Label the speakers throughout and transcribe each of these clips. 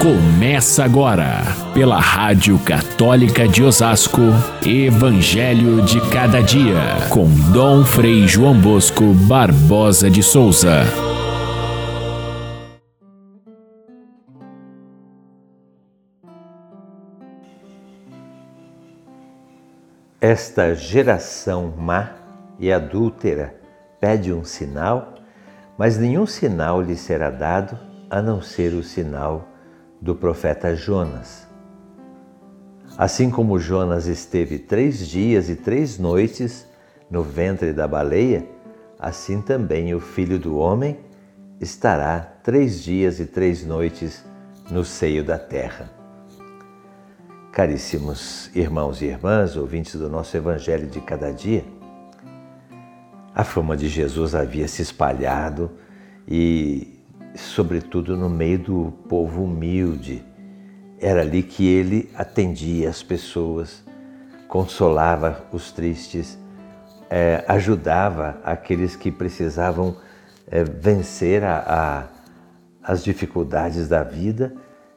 Speaker 1: Começa agora, pela Rádio Católica de Osasco, Evangelho de Cada Dia, com Dom Frei João Bosco Barbosa de Souza.
Speaker 2: Esta geração má e adúltera pede um sinal, mas nenhum sinal lhe será dado a não ser o sinal do profeta Jonas. Assim como Jonas esteve três dias e três noites no ventre da baleia, assim também o filho do homem estará três dias e três noites no seio da terra. Caríssimos irmãos e irmãs, ouvintes do nosso Evangelho de cada dia, a fama de Jesus havia se espalhado e sobretudo no meio do povo humilde. Era ali que ele atendia as pessoas, consolava os tristes, é, ajudava aqueles que precisavam é, vencer a, a, as dificuldades da vida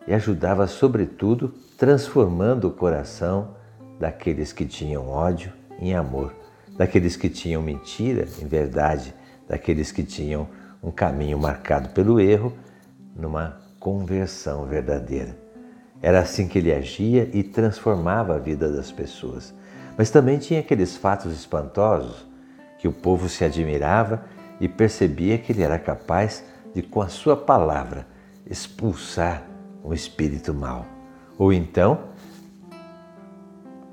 Speaker 2: e ajudava, sobretudo, transformando o coração daqueles que tinham ódio em amor, daqueles que tinham mentira em verdade, daqueles que tinham um caminho marcado pelo erro numa conversão verdadeira. Era assim que ele agia e transformava a vida das pessoas. Mas também tinha aqueles fatos espantosos que o povo se admirava e percebia que ele era capaz de, com a sua palavra, expulsar um espírito mau. Ou então,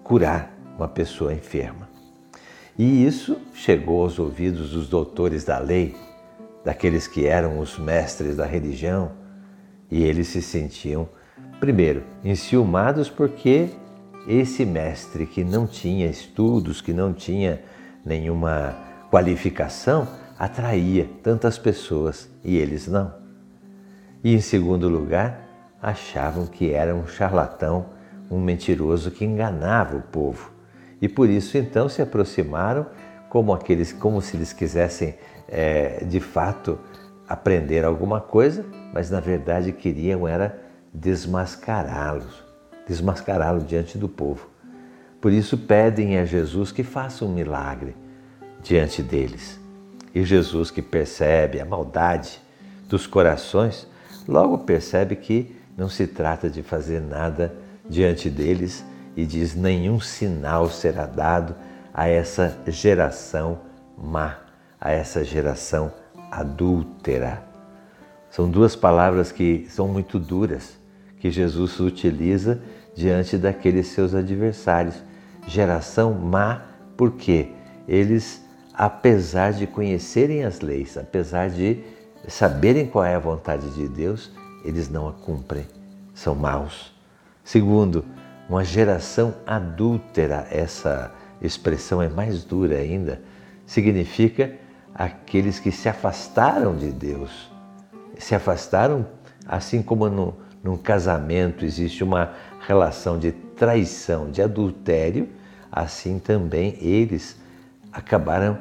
Speaker 2: curar uma pessoa enferma. E isso chegou aos ouvidos dos doutores da lei daqueles que eram os mestres da religião, e eles se sentiam, primeiro, enciumados porque esse mestre que não tinha estudos, que não tinha nenhuma qualificação, atraía tantas pessoas e eles não. E em segundo lugar, achavam que era um charlatão, um mentiroso que enganava o povo. E por isso então se aproximaram como aqueles, como se eles quisessem é, de fato aprender alguma coisa, mas na verdade queriam era desmascará-los, desmascará-lo diante do povo. Por isso pedem a Jesus que faça um milagre diante deles. E Jesus, que percebe a maldade dos corações, logo percebe que não se trata de fazer nada diante deles e diz: nenhum sinal será dado a essa geração má a essa geração adúltera. São duas palavras que são muito duras, que Jesus utiliza diante daqueles seus adversários. Geração má, porque eles, apesar de conhecerem as leis, apesar de saberem qual é a vontade de Deus, eles não a cumprem, são maus. Segundo, uma geração adúltera, essa expressão é mais dura ainda, significa aqueles que se afastaram de Deus. Se afastaram, assim como no, num casamento existe uma relação de traição, de adultério, assim também eles acabaram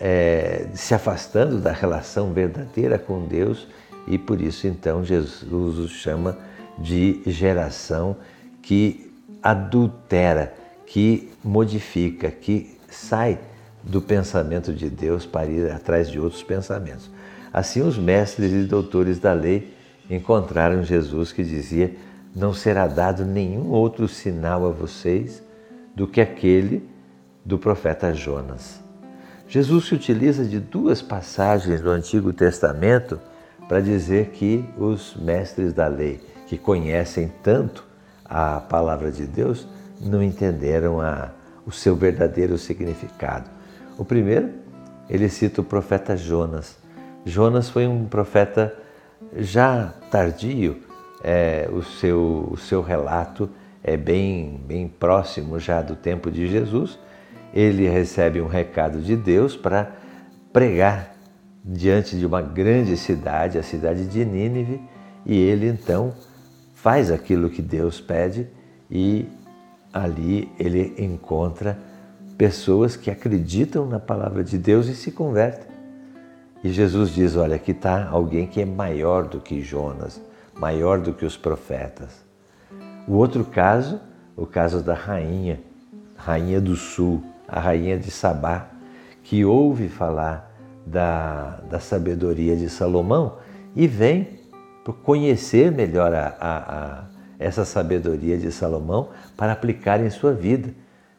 Speaker 2: é, se afastando da relação verdadeira com Deus e por isso então Jesus os chama de geração que adultera, que modifica, que sai do pensamento de Deus para ir atrás de outros pensamentos. Assim, os mestres e doutores da lei encontraram Jesus que dizia: Não será dado nenhum outro sinal a vocês do que aquele do profeta Jonas. Jesus se utiliza de duas passagens do Antigo Testamento para dizer que os mestres da lei, que conhecem tanto a palavra de Deus, não entenderam a, o seu verdadeiro significado. O primeiro, ele cita o profeta Jonas. Jonas foi um profeta já tardio, é, o, seu, o seu relato é bem, bem próximo já do tempo de Jesus. Ele recebe um recado de Deus para pregar diante de uma grande cidade, a cidade de Nínive, e ele então faz aquilo que Deus pede e ali ele encontra pessoas que acreditam na palavra de Deus e se convertem. E Jesus diz: Olha, aqui está alguém que é maior do que Jonas, maior do que os profetas. O outro caso, o caso da rainha, rainha do sul, a rainha de Sabá, que ouve falar da, da sabedoria de Salomão e vem conhecer melhor a, a, a, essa sabedoria de Salomão para aplicar em sua vida.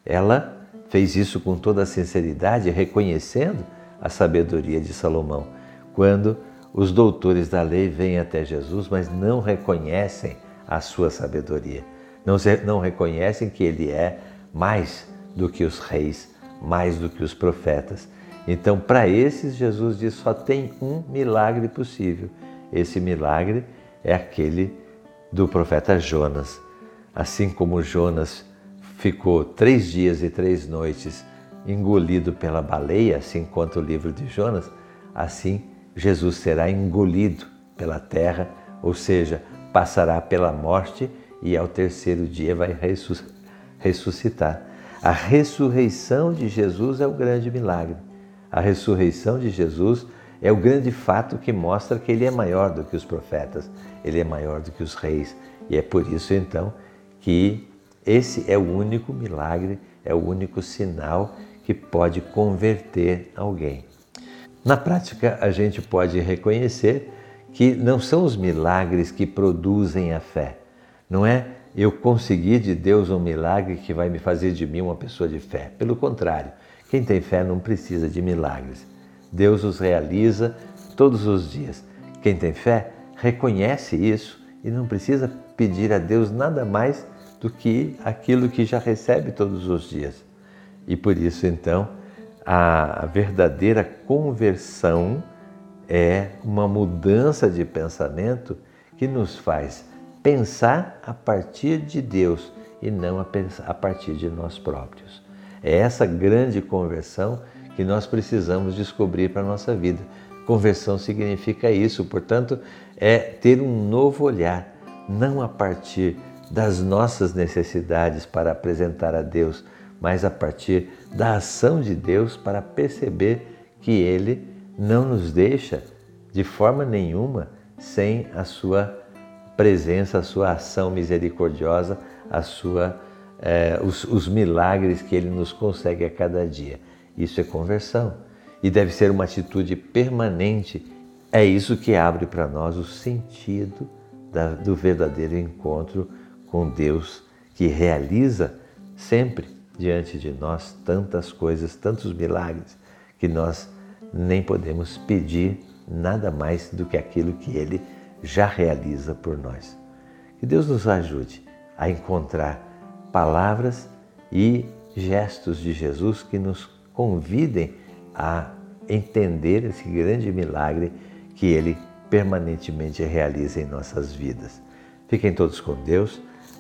Speaker 2: Ela fez isso com toda a sinceridade, reconhecendo a sabedoria de Salomão. Quando os doutores da lei vêm até Jesus, mas não reconhecem a sua sabedoria, não, não reconhecem que ele é mais do que os reis, mais do que os profetas. Então, para esses, Jesus diz: só tem um milagre possível. Esse milagre é aquele do profeta Jonas. Assim como Jonas ficou três dias e três noites engolido pela baleia, assim conta o livro de Jonas, assim Jesus será engolido pela terra, ou seja, passará pela morte e ao terceiro dia vai ressuscitar. A ressurreição de Jesus é o grande milagre. A ressurreição de Jesus é o grande fato que mostra que ele é maior do que os profetas, ele é maior do que os reis. E é por isso então que esse é o único milagre, é o único sinal que pode converter alguém. Na prática, a gente pode reconhecer que não são os milagres que produzem a fé. Não é eu conseguir de Deus um milagre que vai me fazer de mim uma pessoa de fé. Pelo contrário, quem tem fé não precisa de milagres. Deus os realiza todos os dias. Quem tem fé reconhece isso e não precisa pedir a Deus nada mais do que aquilo que já recebe todos os dias. E por isso, então, a verdadeira conversão é uma mudança de pensamento que nos faz pensar a partir de Deus e não a partir de nós próprios. É essa grande conversão que nós precisamos descobrir para a nossa vida. Conversão significa isso, portanto, é ter um novo olhar, não a partir das nossas necessidades para apresentar a Deus, mas a partir da ação de Deus para perceber que Ele não nos deixa de forma nenhuma sem a sua presença, a sua ação misericordiosa, a sua, eh, os, os milagres que Ele nos consegue a cada dia. Isso é conversão e deve ser uma atitude permanente. É isso que abre para nós o sentido da, do verdadeiro encontro com Deus, que realiza sempre diante de nós tantas coisas, tantos milagres, que nós nem podemos pedir nada mais do que aquilo que Ele já realiza por nós. Que Deus nos ajude a encontrar palavras e gestos de Jesus que nos convidem a entender esse grande milagre que Ele permanentemente realiza em nossas vidas. Fiquem todos com Deus.